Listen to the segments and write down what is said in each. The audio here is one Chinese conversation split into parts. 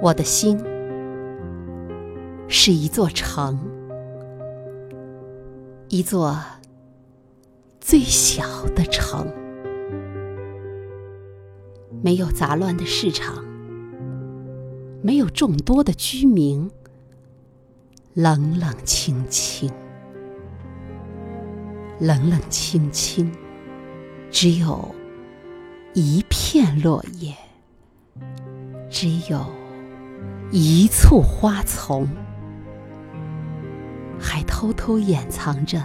我的心是一座城，一座最小的城，没有杂乱的市场，没有众多的居民，冷冷清清，冷冷清清，只有一片落叶，只有。一簇花丛，还偷偷掩藏着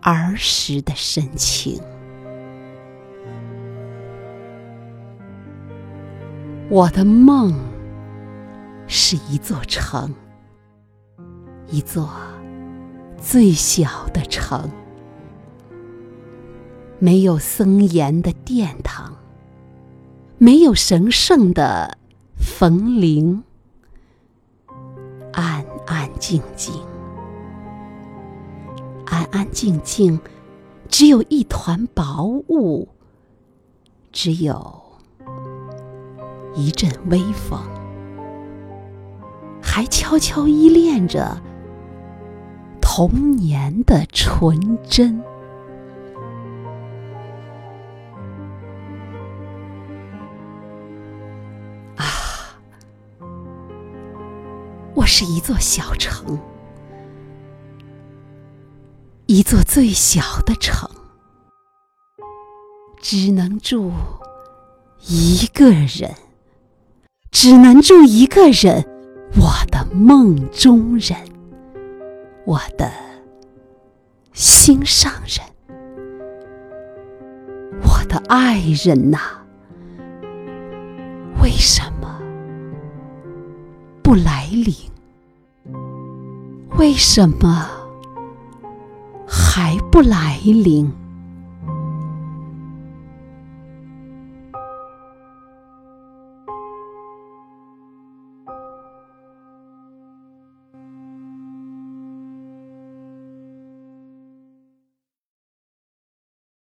儿时的深情。我的梦是一座城，一座最小的城，没有森严的殿堂，没有神圣的。冯铃，安安静静，安安静静，只有一团薄雾，只有一阵微风，还悄悄依恋着童年的纯真。我是一座小城，一座最小的城，只能住一个人，只能住一个人，我的梦中人，我的心上人，我的爱人呐，不来临？为什么还不来临？